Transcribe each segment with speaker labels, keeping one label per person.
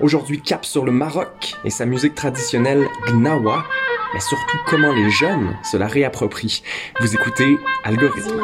Speaker 1: Aujourd'hui, cap sur le Maroc et sa musique traditionnelle Gnawa, mais surtout comment les jeunes se la réapproprient. Vous écoutez Algorithme.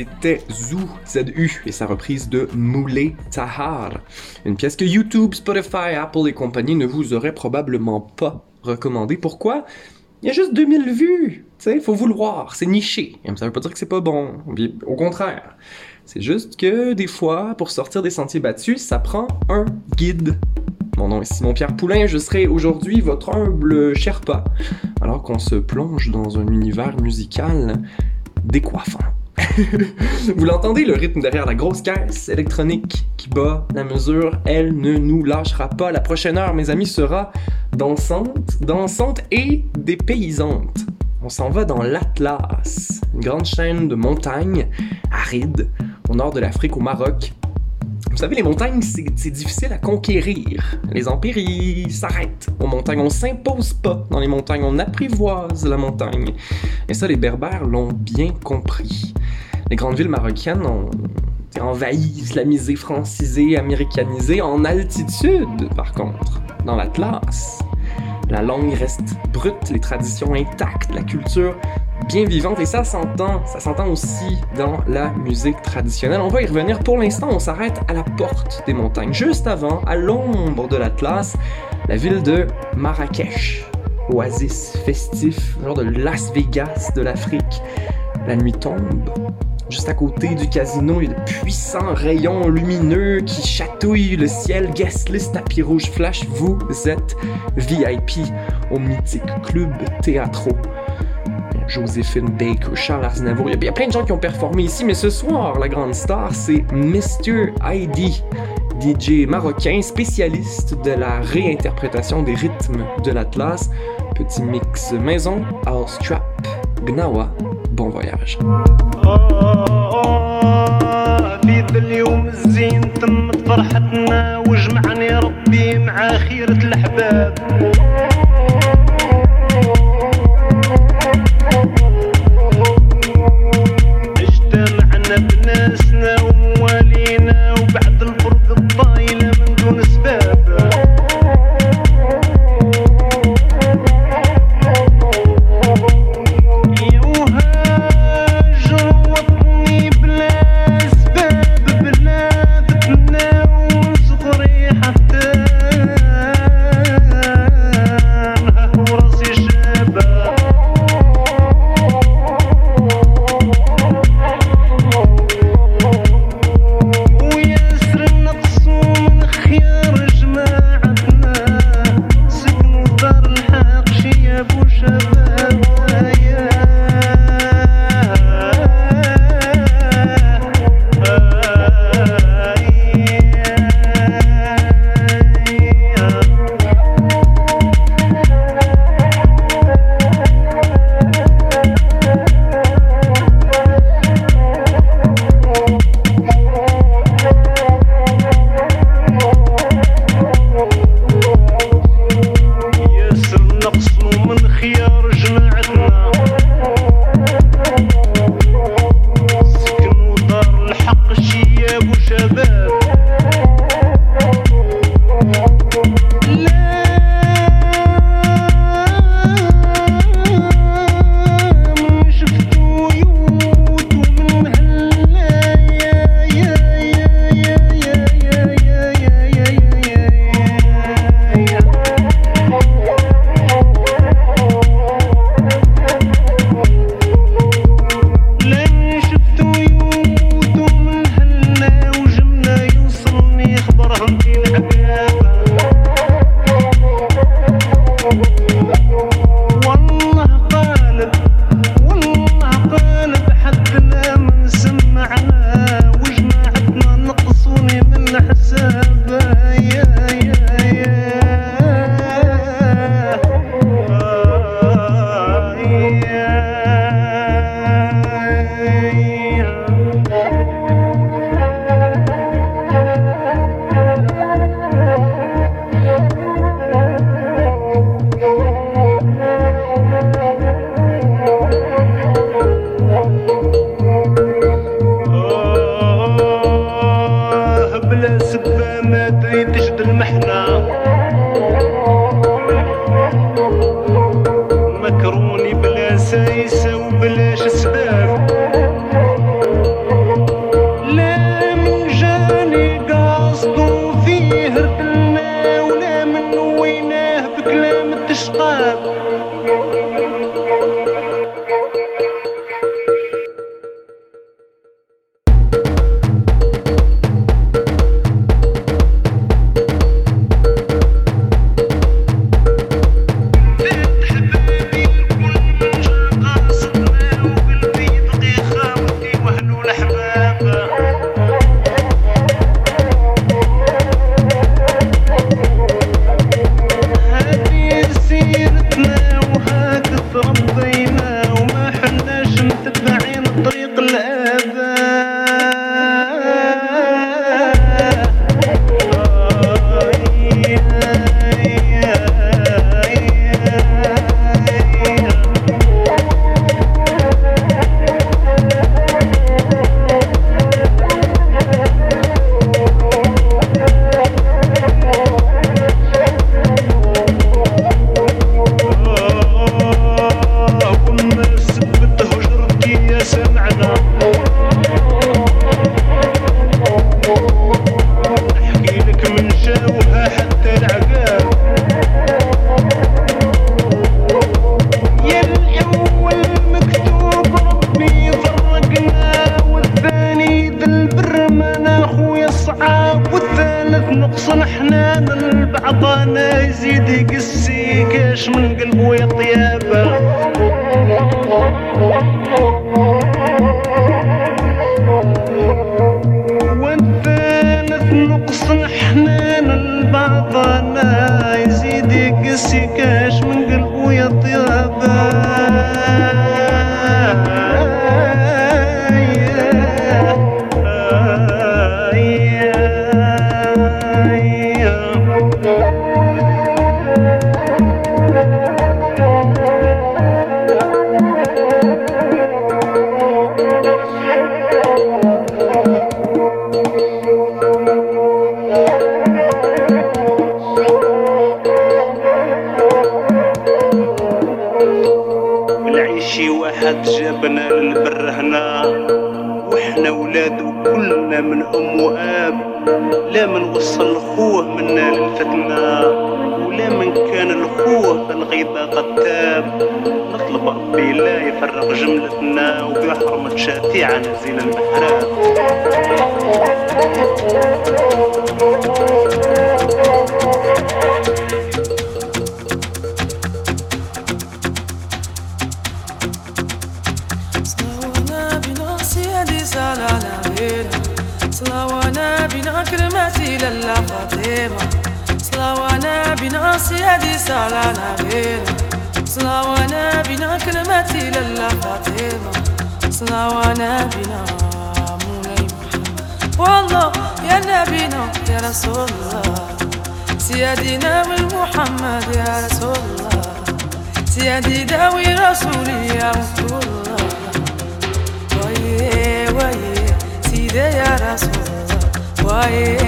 Speaker 1: C'était Zou, ZU, et sa reprise de Moulé Tahar, une pièce que YouTube, Spotify, Apple et compagnie ne vous auraient probablement pas recommandé. Pourquoi? Il y a juste 2000 vues, sais, faut vouloir, c'est niché. Ça veut pas dire que c'est pas bon, au contraire. C'est juste que des fois, pour sortir des sentiers battus, ça prend un guide. Mon nom est Simon-Pierre Poulain, je serai aujourd'hui votre humble Sherpa, alors qu'on se plonge dans un univers musical décoiffant. Vous l'entendez, le rythme derrière la grosse caisse électronique qui bat la mesure, elle ne nous lâchera pas. La prochaine heure, mes amis, sera dansante, dansante et dépaysante. On s'en va dans l'Atlas, une grande chaîne de montagnes arides au nord de l'Afrique, au Maroc, vous savez, les montagnes, c'est difficile à conquérir. Les empires, s'arrêtent aux montagnes. On s'impose pas dans les montagnes, on apprivoise la montagne. Et ça, les Berbères l'ont bien compris. Les grandes villes marocaines ont envahi, islamisé, francisé, américanisé en altitude, par contre, dans l'Atlas. La langue reste brute, les traditions intactes, la culture bien vivante et ça s'entend, ça s'entend aussi dans la musique traditionnelle. On va y revenir pour l'instant, on s'arrête à la porte des montagnes, juste avant, à l'ombre de l'Atlas, la ville de Marrakech. Oasis festif, genre de Las Vegas de l'Afrique. La nuit tombe. Juste à côté du casino, il y a de puissants rayons lumineux qui chatouillent le ciel. Guest list tapis rouge flash, vous êtes VIP au mythique club Théâtro. Joséphine Baker, Charles Aznavour. Il y, a plein de gens qui ont performé ici, mais ce soir, la grande star, c'est Mr. ID, DJ marocain, spécialiste de la réinterprétation des rythmes de l'Atlas. Petit mix maison, house trap, gnawa. Bon voyage.
Speaker 2: في ذا اليوم الزين تمت فرحتنا وجمعني ربي
Speaker 3: مع خيرة الأحباب. পায়ে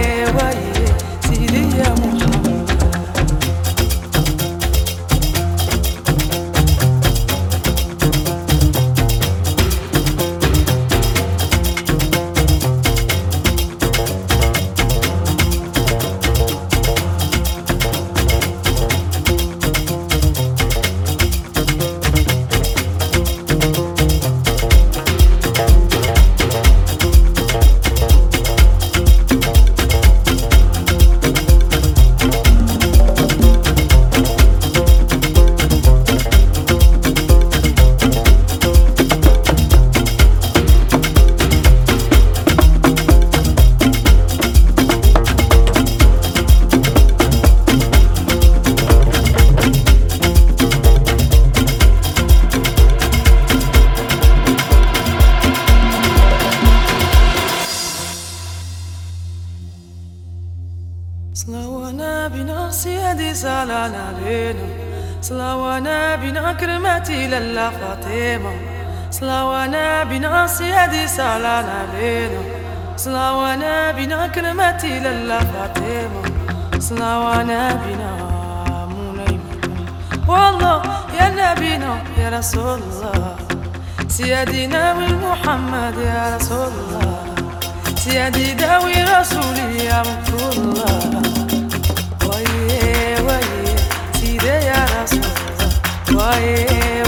Speaker 3: لا إلا فاطمة صنعونا بنا منيمكم والله يا نبينا يا رسول الله سيدنا محمد يا رسول الله سيدي داوي رسولي يا مكتوب الله ويه ويه سيدي يا رسول الله ويه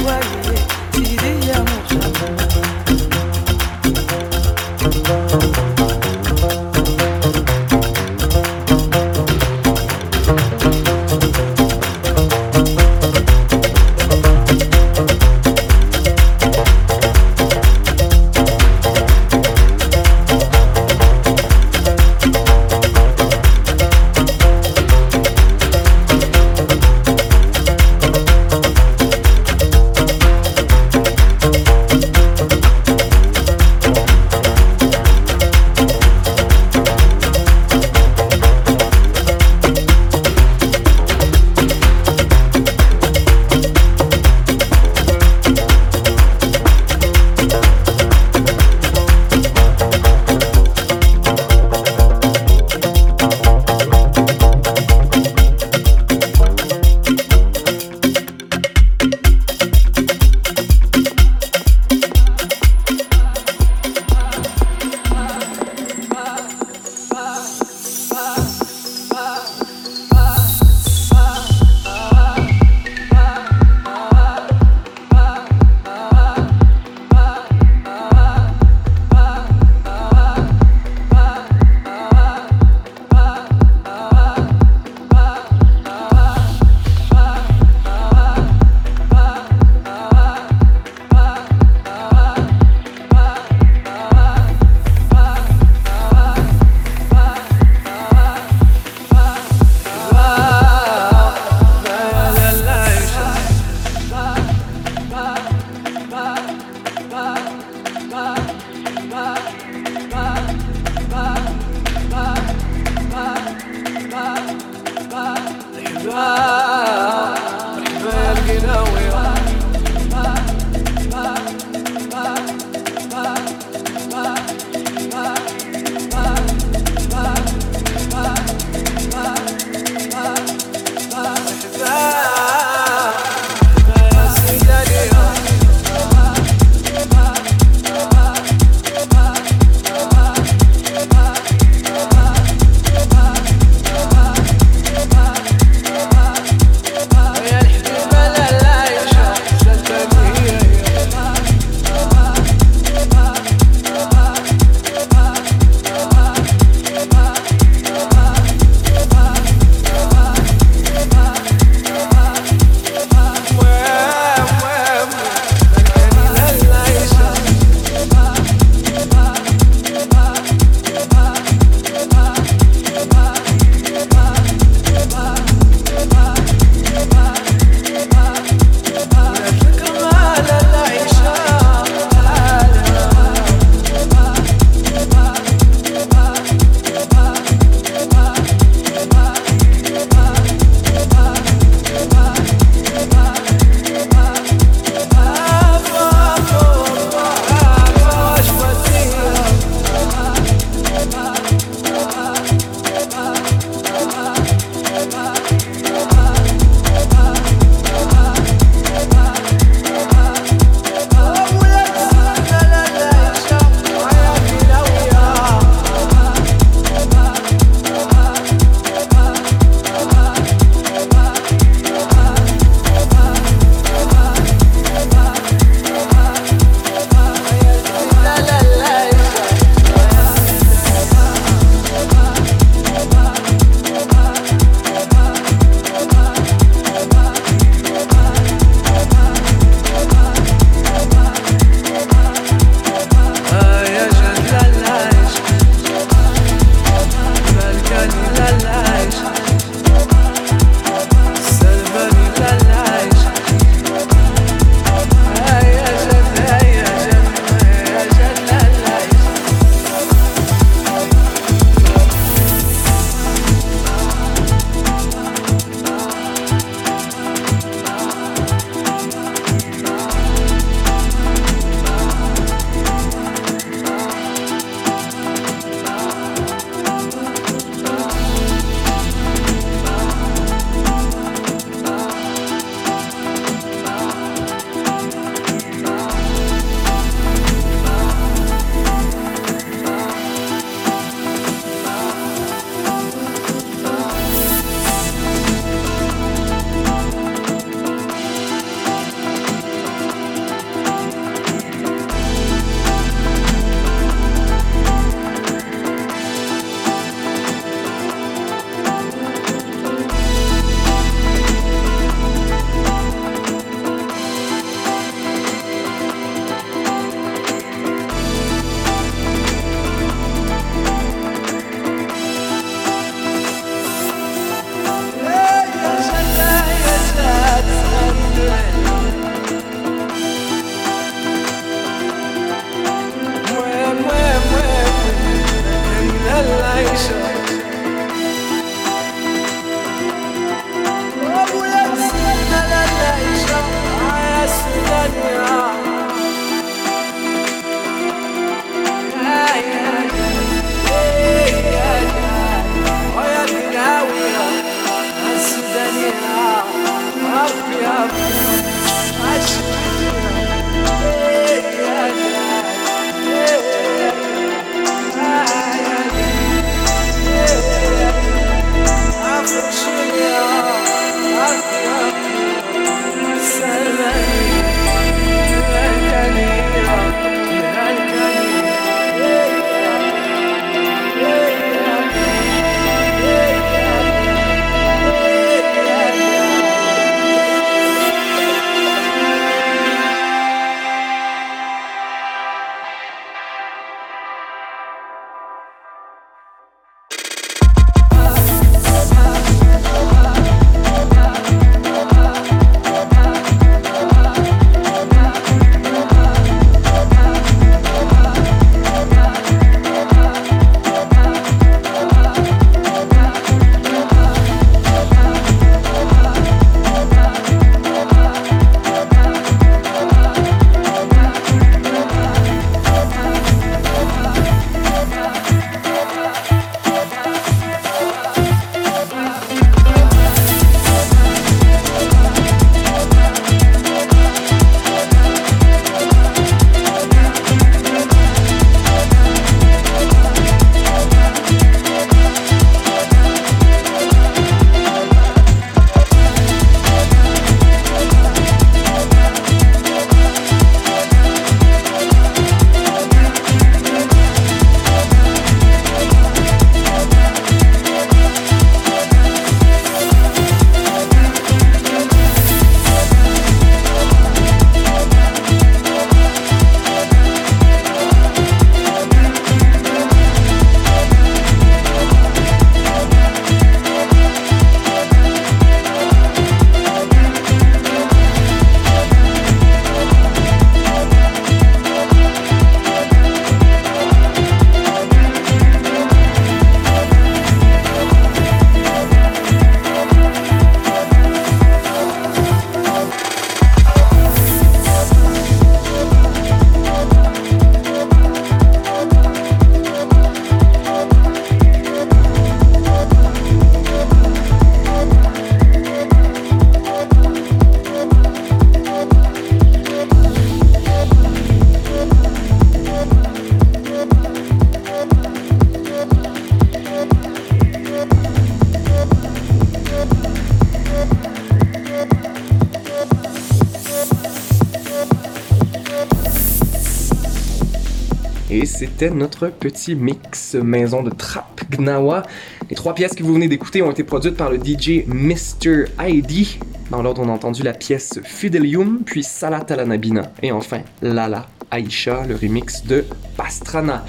Speaker 1: notre petit mix maison de trap Gnawa. Les trois pièces que vous venez d'écouter ont été produites par le DJ Mr. ID. Dans l'ordre, on a entendu la pièce Fidelium, puis Salat à la Nabina, et enfin Lala Aisha, le remix de Pastrana.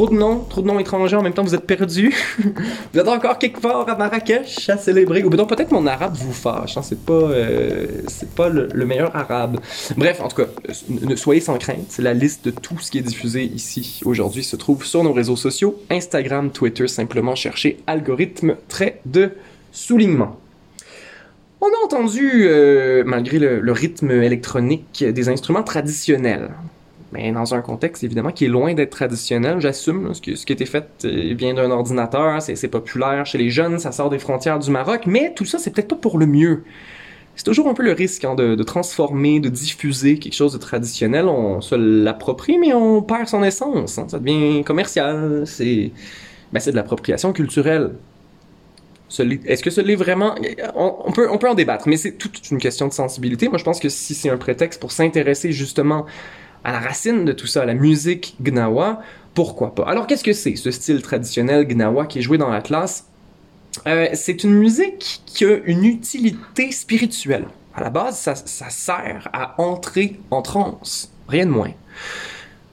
Speaker 1: Trop de noms, trop de noms étrangers, en même temps vous êtes perdus. vous êtes encore quelque part à Marrakech à célébrer. Ou peut-être mon arabe vous fâche, hein, c'est pas, euh, c'est pas le, le meilleur arabe. Bref, en tout cas, ne ne soyez sans crainte, la liste de tout ce qui est diffusé ici aujourd'hui se trouve sur nos réseaux sociaux, Instagram, Twitter, simplement cherchez algorithme trait de soulignement. On a entendu, euh, malgré le rythme électronique, des instruments traditionnels. Mais dans un contexte, évidemment, qui est loin d'être traditionnel, j'assume, ce, ce qui a été fait euh, vient d'un ordinateur, c'est populaire chez les jeunes, ça sort des frontières du Maroc, mais tout ça, c'est peut-être pas pour le mieux. C'est toujours un peu le risque hein, de, transformer, de diffuser quelque chose de traditionnel. On se l'approprie, mais on perd son essence. hein. Ça devient commercial. C'est ben, de l'appropriation culturelle. Est-ce que ce l'est vraiment? On peut, on peut en débattre, mais c'est toute une question de sensibilité. Moi, je pense que si c'est un prétexte pour s'intéresser justement à la racine de tout ça, la musique gnawa, pourquoi pas? Alors, qu'est-ce que c'est, ce style traditionnel gnawa qui est joué dans la classe? Euh, c'est une musique qui a une utilité spirituelle. À la base, ça, ça sert à entrer en transe, rien de moins.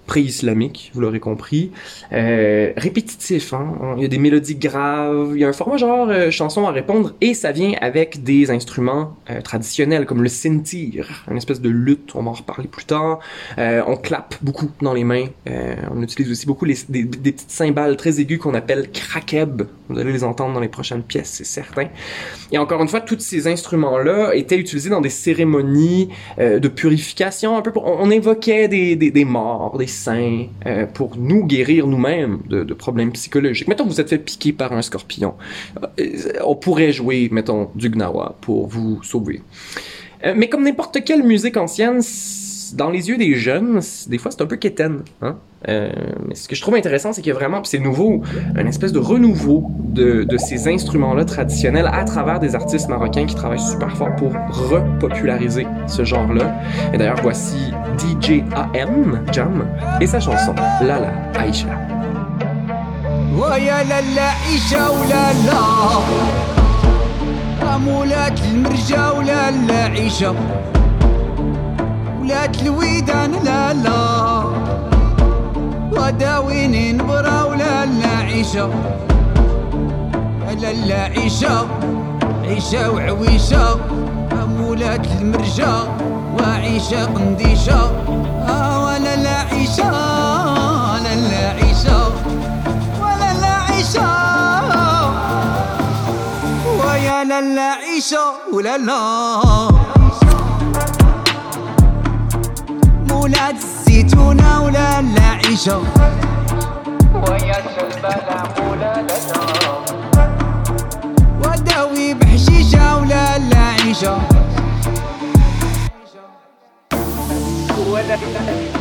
Speaker 1: Pré-islamique, vous l'aurez compris. Euh, répétitif, hein? il y a des mélodies graves, il y a un format genre euh, chanson à répondre, et ça vient avec des instruments euh, traditionnels comme le sintir, une espèce de lutte, on va en reparler plus tard. On clappe beaucoup dans les mains, on utilise aussi beaucoup des, petites cymbales très aiguës qu'on appelle krakeb. Vous allez les entendre dans les prochaines pièces, c'est certain. Et encore une fois, tous ces instruments-là étaient utilisés dans des cérémonies de purification, un peu pour, on, on invoquait des, des morts, des euh, pour nous guérir nous-mêmes de, problèmes psychologiques. Mettons vous êtes fait piquer par un scorpion. Euh, on pourrait jouer, mettons, du gnawa pour vous sauver. Euh, mais comme n'importe quelle musique ancienne, dans les yeux des jeunes, c- des fois c'est un peu quétaine. Hein? Euh, mais ce que je trouve intéressant, c'est qu'il y a vraiment, puis c'est nouveau, une espèce de renouveau de, de ces instruments-là traditionnels à travers des artistes marocains qui travaillent super fort pour repopulariser ce genre-là. Et d'ailleurs, voici DJ AM, Jam, et sa chanson Lala Aisha.
Speaker 4: ويا لالا عيشة ولا لا أمولات المرجة ولا لا عيشة ولات الويدان لا لا. وداويني نبرة ولا لا عيشة. لا لا عيشة. عيشة وعويشة. أمولات المرجة وعيشة قنديشة. آه ولا لا عيشة. لا لا عيشة. ولا لا عيشة. ويا لا لا عيشة ولا لا. ولا الزيتونة ولا العيشة. ويا الشلبانة ولا الأشرة وداوي بحشيشة ولا العيشة ولا العيشة.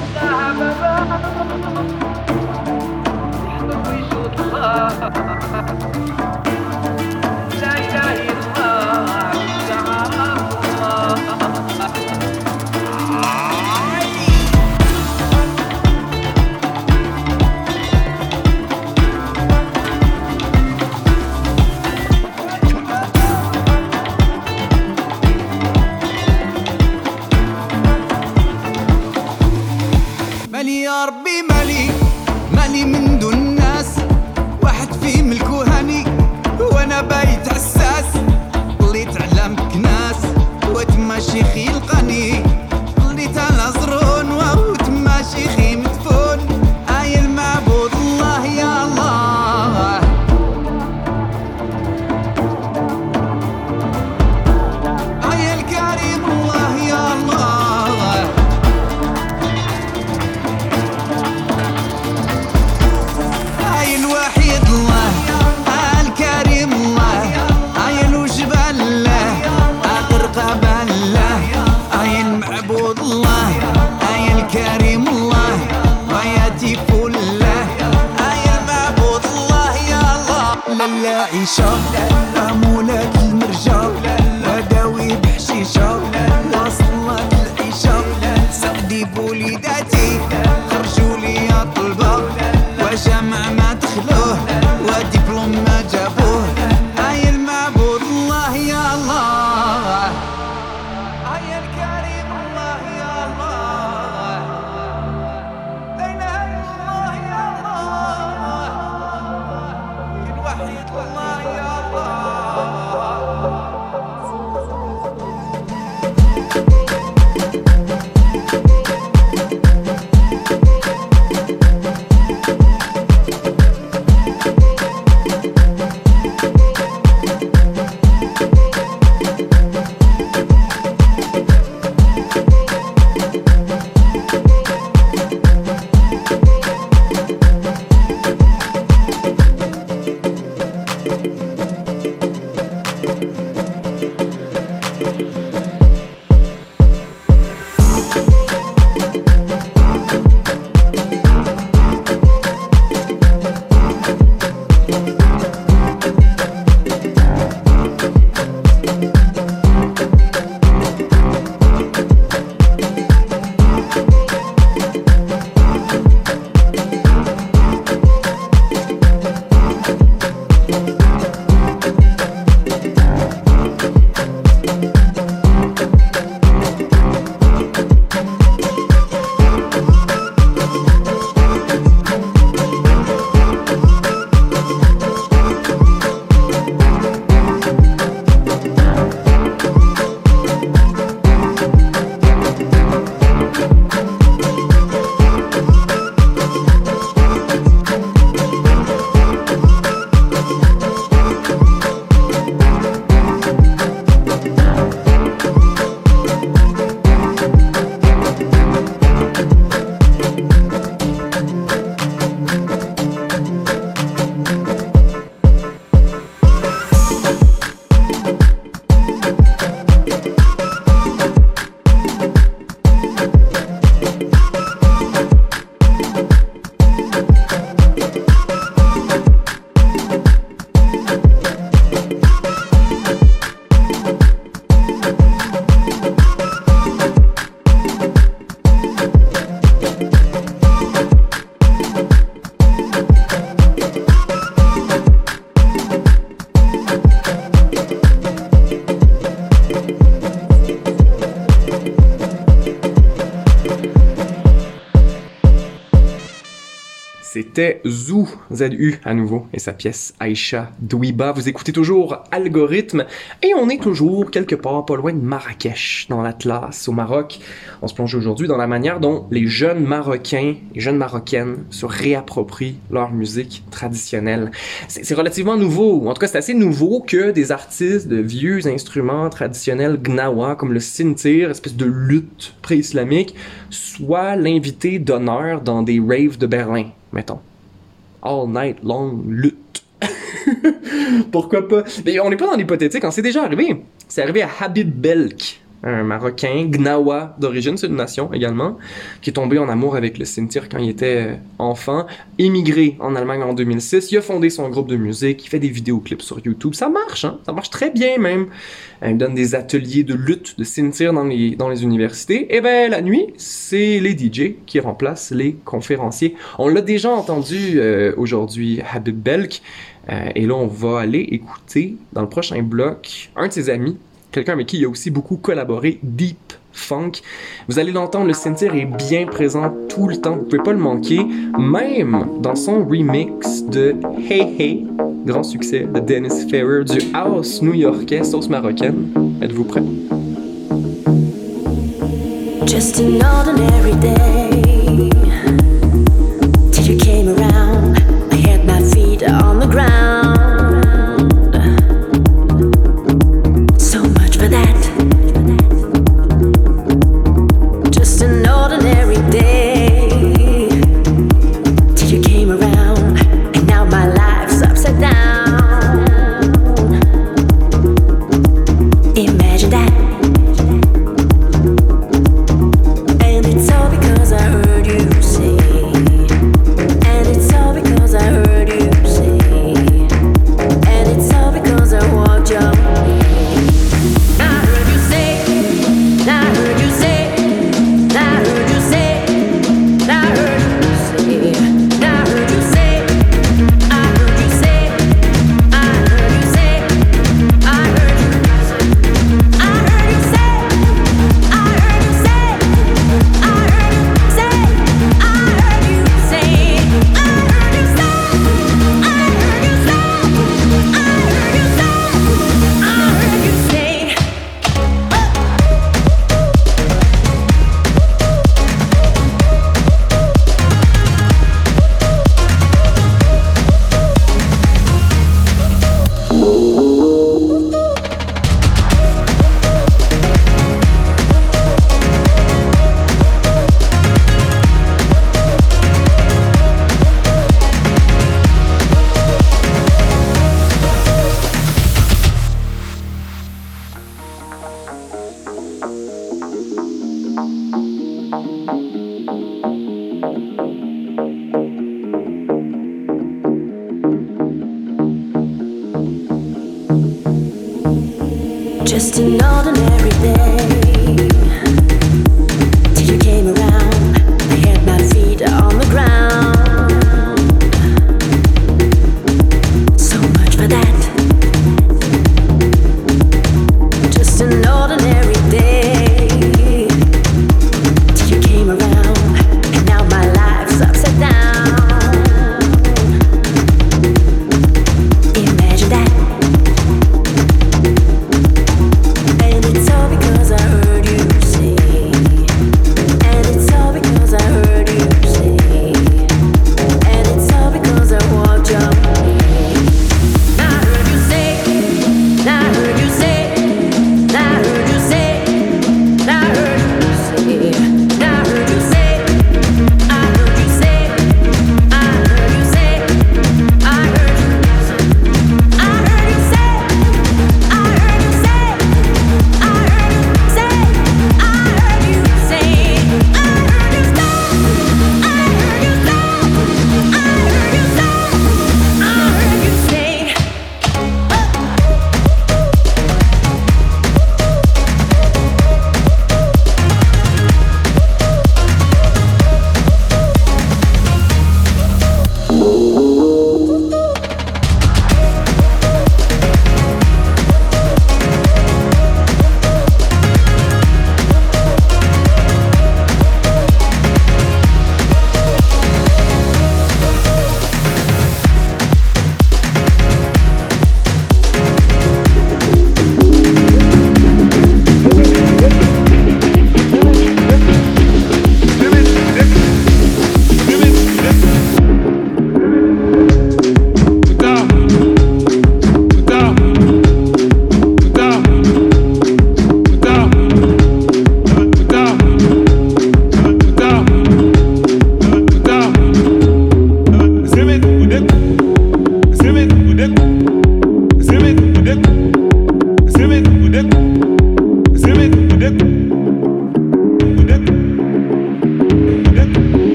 Speaker 1: C'était Zou, ZU à nouveau, et sa pièce Aïcha Douiba. Vous écoutez toujours Algorithme, et on est toujours quelque part pas loin de Marrakech, dans l'Atlas, au Maroc. On se plonge aujourd'hui dans la manière dont les jeunes Marocains, les jeunes Marocaines se réapproprient leur musique traditionnelle. C'est relativement nouveau, ou en tout cas c'est assez nouveau que des artistes de vieux instruments traditionnels gnawa, comme le sintir, espèce de lutte pré-islamique, soient l'invité d'honneur dans des raves de Berlin, mettons. All night long lutte. Pourquoi pas? Mais on n'est pas dans l'hypothétique, hein, c'est déjà arrivé. C'est arrivé à Habib Belk, un Marocain, Gnawa d'origine, c'est une nation également, qui est tombé en amour avec le Sintir quand il était euh, enfant, émigré en Allemagne en 2006, il a fondé son groupe de musique, il fait des vidéoclips sur YouTube, ça marche, hein? ça marche très bien même. Euh, Il donne des ateliers de lutte, de Sintir dans les, dans les universités. Et ben la nuit, c'est les DJ qui remplacent les conférenciers. On l'a déjà entendu euh, aujourd'hui, Habib Belk, et là on va aller écouter dans le prochain bloc un de ses amis, quelqu'un avec qui il a aussi beaucoup collaboré, Deep Funk. Vous allez l'entendre, le Sentir est bien présent tout le temps, vous pouvez pas le manquer, même dans son remix de Hey Hey, grand succès de Dennis Ferrer du house new-yorkais sauce marocaine. Êtes-vous prêts?
Speaker 5: Just an ordinary day.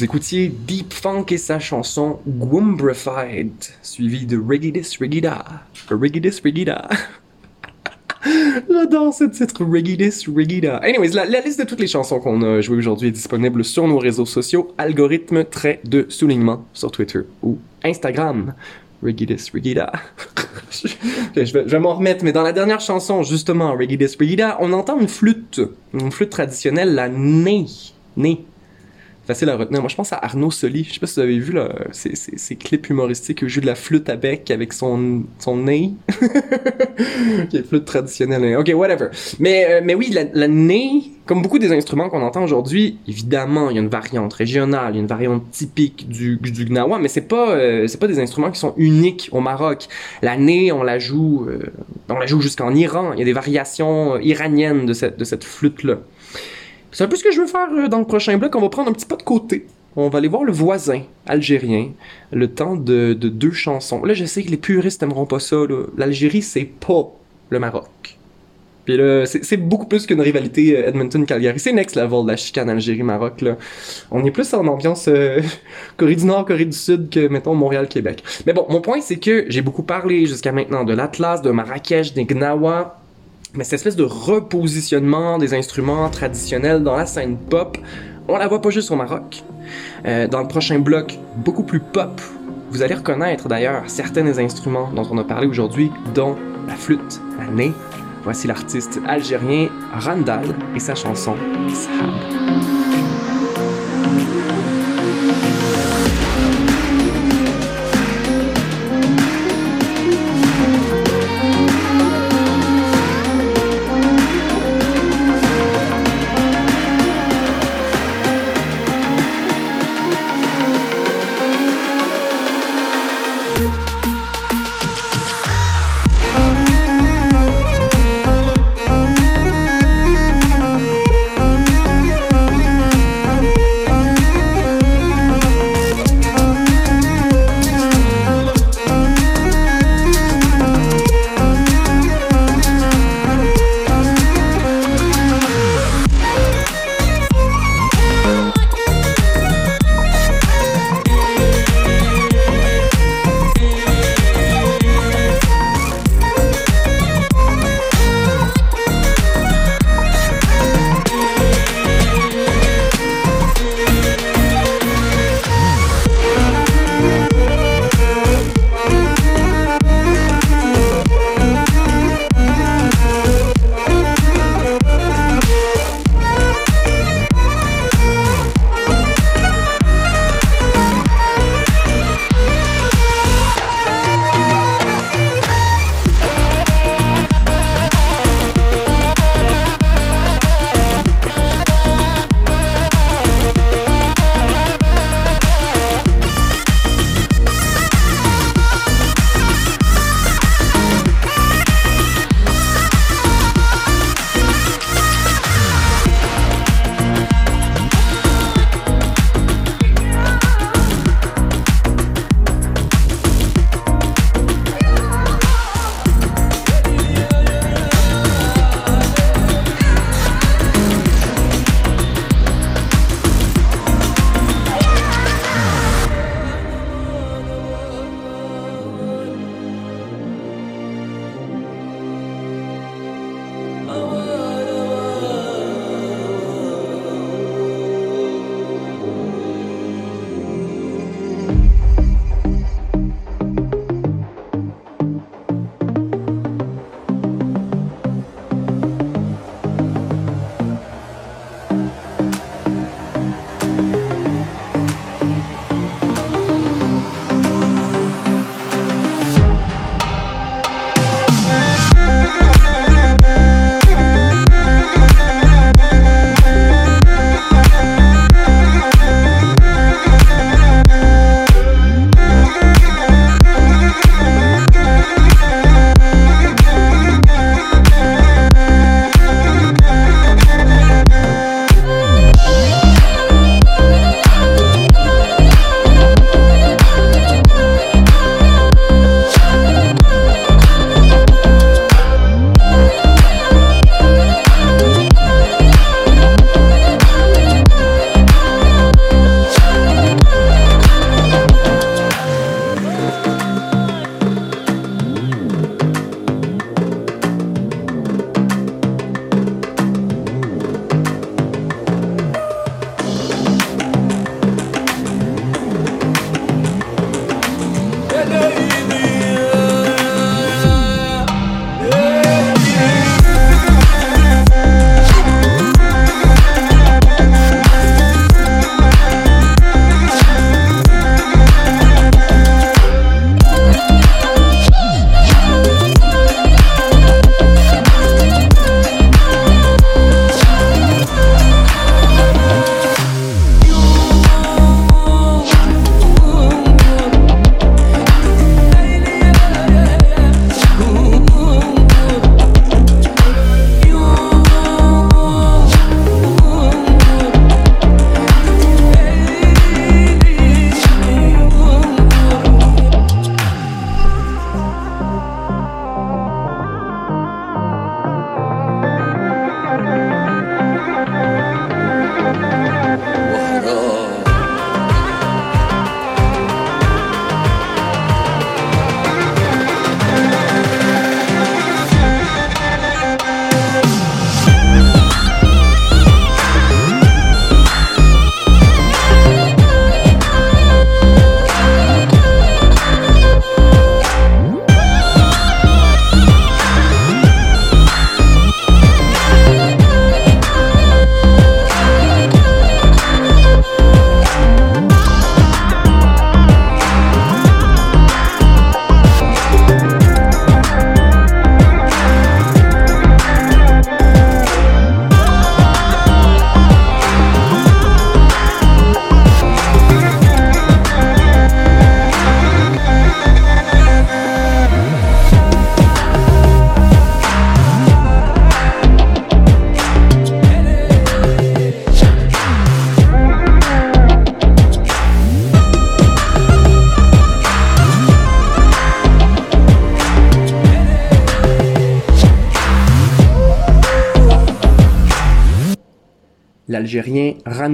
Speaker 1: Vous écoutiez Deep Funk et sa chanson Gwumbrified, suivi de Rigidis Rigida. Rigidis Rigida. J'adore ce titre, Rigidis Rigida. Anyways, la, liste de toutes les chansons qu'on a jouées aujourd'hui est disponible sur nos réseaux sociaux, algorithme trait de soulignement sur Twitter ou Instagram. Rigidis Rigida. je vais, je vais m'en remettre, mais dans la dernière chanson, justement, Rigidis Rigida, on entend une flûte, une flûte traditionnelle, la ney. Ney facile à retenir. Moi, je pense à Arnaud Soli. Je sais pas si vous avez vu là, ces, clips humoristiques où il joue de la flûte à bec avec son, son nez. ok, flûte traditionnelle. Ok, whatever. Mais, euh, mais oui, la, ney, comme beaucoup des instruments qu'on entend aujourd'hui, évidemment, il y a une variante régionale, il y a une variante typique du, du gnawa, mais c'est pas, euh, pas des instruments qui sont uniques au Maroc. La ney, on la joue, euh, joue jusqu'en Iran. Il y a des variations iraniennes de cette, de cette flûte-là. C'est un peu ce que je veux faire euh, dans le prochain bloc. On va prendre un petit pas de côté. On va aller voir le voisin algérien, le temps de, de deux chansons. Là, je sais que les puristes n'aimeront pas ça. L'Algérie, c'est pas le Maroc. Puis là, c'est beaucoup plus qu'une rivalité euh, Edmonton-Calgary. C'est next level, la chicane Algérie-Maroc. On est plus en ambiance euh, Corée du Nord, Corée du Sud que, mettons, Montréal-Québec. Mais bon, mon point, c'est que j'ai beaucoup parlé jusqu'à maintenant de l'Atlas, de Marrakech, des Gnawa, mais cette espèce de repositionnement des instruments traditionnels dans la scène pop, on la voit pas juste au Maroc. Euh, dans le prochain bloc, beaucoup plus pop, vous allez reconnaître d'ailleurs certains des instruments dont on a parlé aujourd'hui, dont la flûte, la ney. Voici l'artiste algérien Randall et sa chanson Ishab.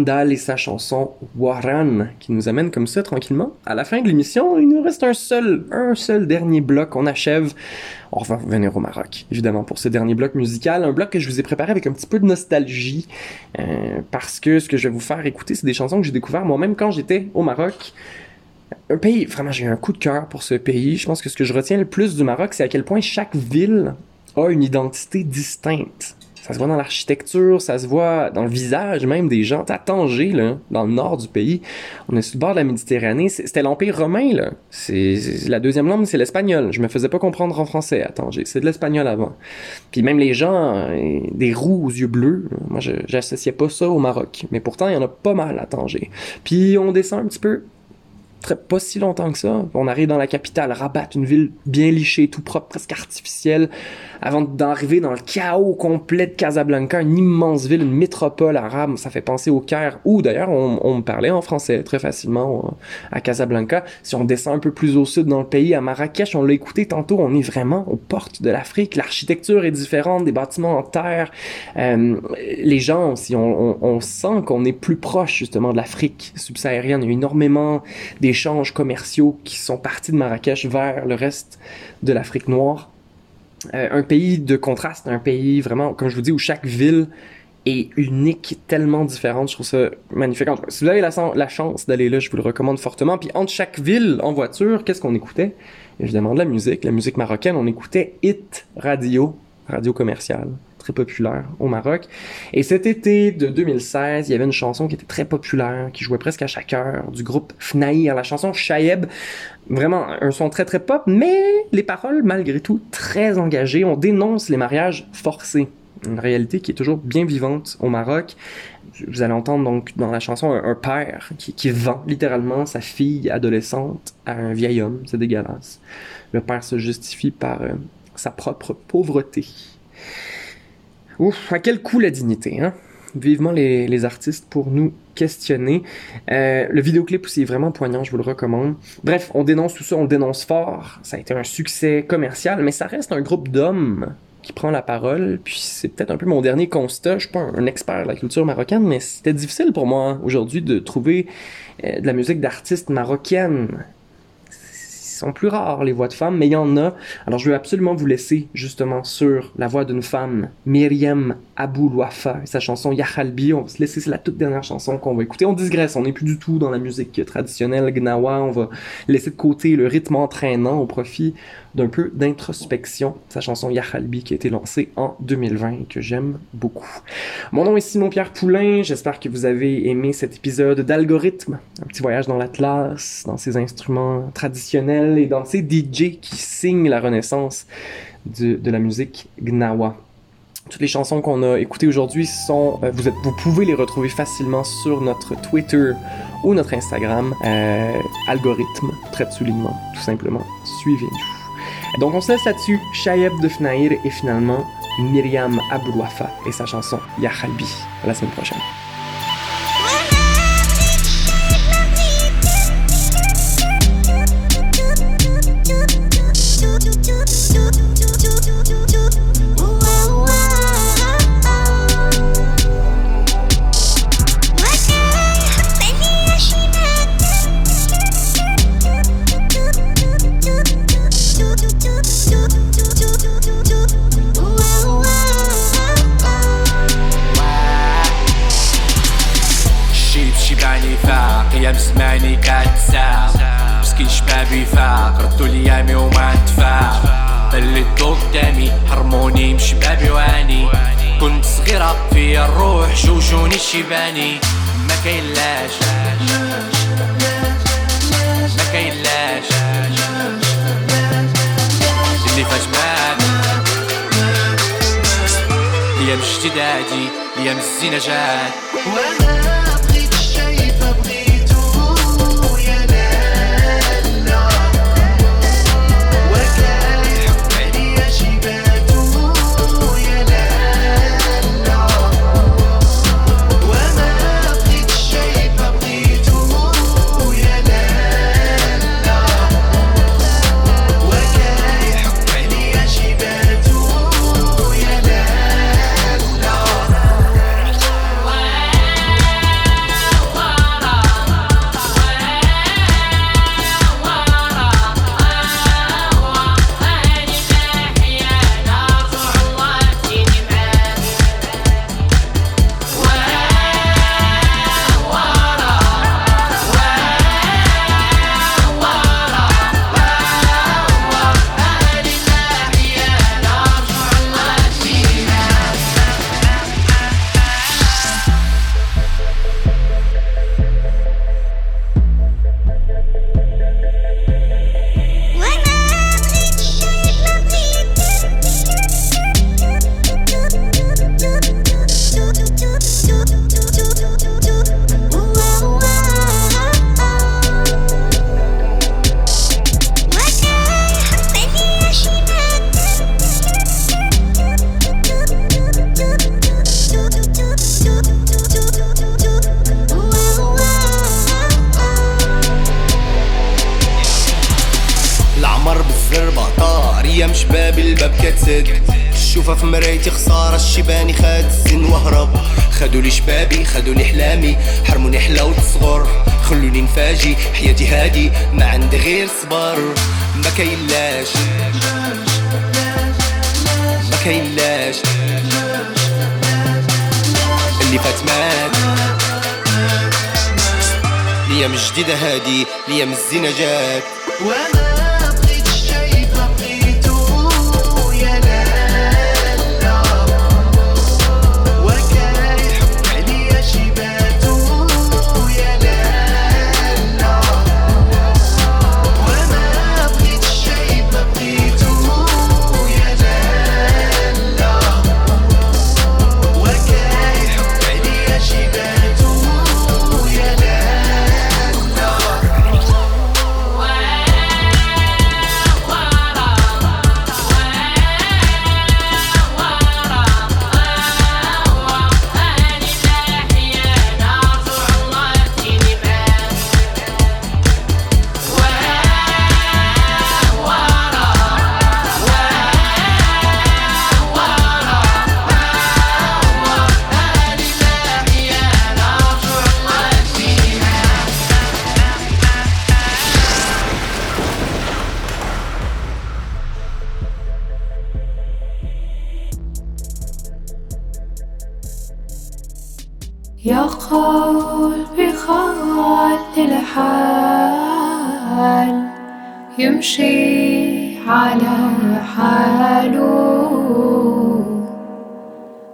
Speaker 1: Et sa chanson Waran, qui nous amène comme ça tranquillement. À la fin de l'émission, il nous reste un seul, un seul dernier bloc. On achève. On va revenir au Maroc, évidemment, pour ce dernier bloc musical. Un bloc que je vous ai préparé avec un petit peu de nostalgie, euh, parce que ce que je vais vous faire écouter, c'est des chansons que j'ai découvert moi-même quand j'étais au Maroc. Un pays, vraiment, j'ai un coup de cœur pour ce pays. Je pense que ce que je retiens le plus du Maroc, c'est à quel point chaque ville a une identité distincte. Ça se voit dans l'architecture, ça se voit dans le visage même des gens. À Tanger, là, dans le nord du pays, on est sur le bord de la Méditerranée. C'était l'Empire romain, là. C'est la deuxième langue, c'est l'espagnol. Je me faisais pas comprendre en français à Tanger. C'est de l'espagnol avant. Puis même les gens, euh, des roux aux yeux bleus, moi, j'associais pas ça au Maroc. Mais pourtant, il y en a pas mal à Tanger. Puis on descend un petit peu très, pas si longtemps que ça. On arrive dans la capitale, Rabat, une ville bien lichée, tout propre, presque artificielle, avant d'arriver dans le chaos complet de Casablanca, une immense ville, une métropole arabe. Ça fait penser au Caire, où d'ailleurs on, on parlait en français très facilement euh, à Casablanca. Si on descend un peu plus au sud dans le pays, à Marrakech, on l'a écouté tantôt, on est vraiment aux portes de l'Afrique. L'architecture est différente, des bâtiments en terre. Euh, les gens aussi, on sent qu'on est plus proche justement de l'Afrique subsaharienne. Il y a énormément d'échanges commerciaux qui sont partis de Marrakech vers le reste de l'Afrique noire. Euh, un pays de contraste, un pays vraiment, comme je vous dis, où chaque ville est unique, tellement différente. Je trouve ça magnifique. En tout cas, Si vous avez la, la chance d'aller là, je vous le recommande fortement. Puis entre chaque ville en voiture, qu'est-ce qu'on écoutait? Évidemment de la musique, la musique marocaine. On écoutait Hit Radio, radio commerciale, très populaire au Maroc. Et cet été de 2016, il y avait une chanson qui était très populaire, qui jouait presque à chaque heure, du groupe Fnaïr, la chanson Shayeb. Vraiment un son très très pop, mais les paroles malgré tout très engagées. On dénonce les mariages forcés une réalité qui est toujours bien vivante au Maroc. Vous allez entendre donc dans la chanson un, père qui, qui, vend littéralement sa fille adolescente à un vieil homme. C'est dégueulasse. Le père se justifie par euh, sa propre pauvreté. Ouf, à quel coup la dignité, hein? Vivement les, les artistes pour nous questionner. Euh, le vidéoclip aussi est vraiment poignant, je vous le recommande. Bref, on dénonce tout ça, on dénonce fort. Ça a été un succès commercial, mais ça reste un groupe d'hommes qui prend la parole, puis c'est peut-être un peu mon dernier constat. Je suis pas un, expert de la culture marocaine, mais c'était difficile pour moi hein, aujourd'hui de trouver euh, de la musique d'artistes marocaines. Sont plus rares les voix de femmes, mais il y en a. Alors je veux absolument vous laisser justement sur la voix d'une femme, Myriam Abou Louafa, et sa chanson Yahalbi. On va se laisser, c'est la toute dernière chanson qu'on va écouter. On digresse, on n'est plus du tout dans la musique traditionnelle gnawa. On va laisser de côté le rythme entraînant au profit d'un peu d'introspection. Sa chanson Yahalbi qui a été lancée en 2020 et que j'aime beaucoup. Mon nom est Simon-Pierre Poulain. J'espère que vous avez aimé cet épisode d'Algorithme. Un petit voyage dans l'Atlas, dans ces instruments traditionnels et dans ces DJ qui signent la renaissance de, la musique gnawa. Toutes les chansons qu'on a écoutées aujourd'hui sont, euh, vous pouvez les retrouver facilement sur notre Twitter ou notre Instagram, euh, algorithme, trait de soulignement, tout simplement. Suivez-nous. Donc on se laisse là-dessus, Shayeb de Fnair et finalement Myriam Aboulouafa et sa chanson Ya Khalbi. À la semaine prochaine.
Speaker 6: الروح شوشوني الشيباني. ما كاينلاش. ما كاينلاش. اللي
Speaker 7: فاش بان. ليا مش جدادي ليا مش الزينة جات.
Speaker 6: الباب كتسد الشوفة في مرايتي خسارة الشيباني خاد السن وهرب. خدوا لي شبابي خدوا لي حلامي. حرموني حلاوة صغر خلوني نفاجي. حياتي هادي ما عندي غير صبر. ما كاينلاش. ما كاينلاش. اللي فات مات. ليام جديدة هادي ليام الزينة جات.
Speaker 8: يمشي على حاله.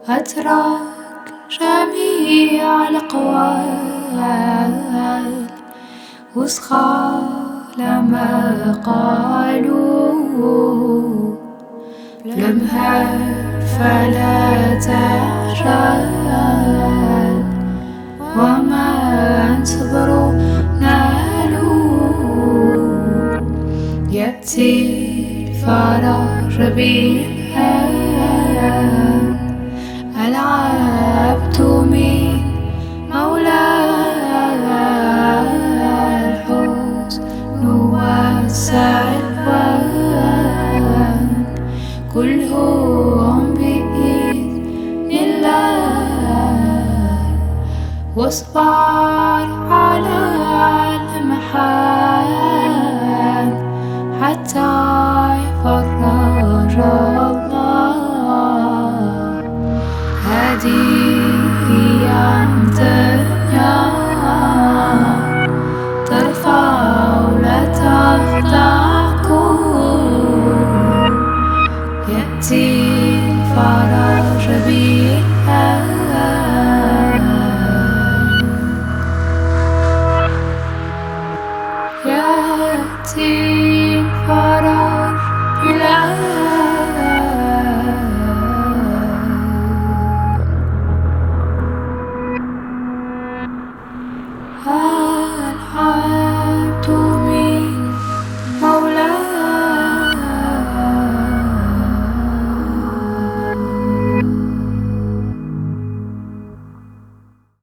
Speaker 8: أترك جميع الأقوال وصخى لما قالوا. لمها فلا تجال وما انتظروا تزيد فرح بيها العبت من مولاها الحزن والسعوان كلهم بإذن الله واصبر 찾아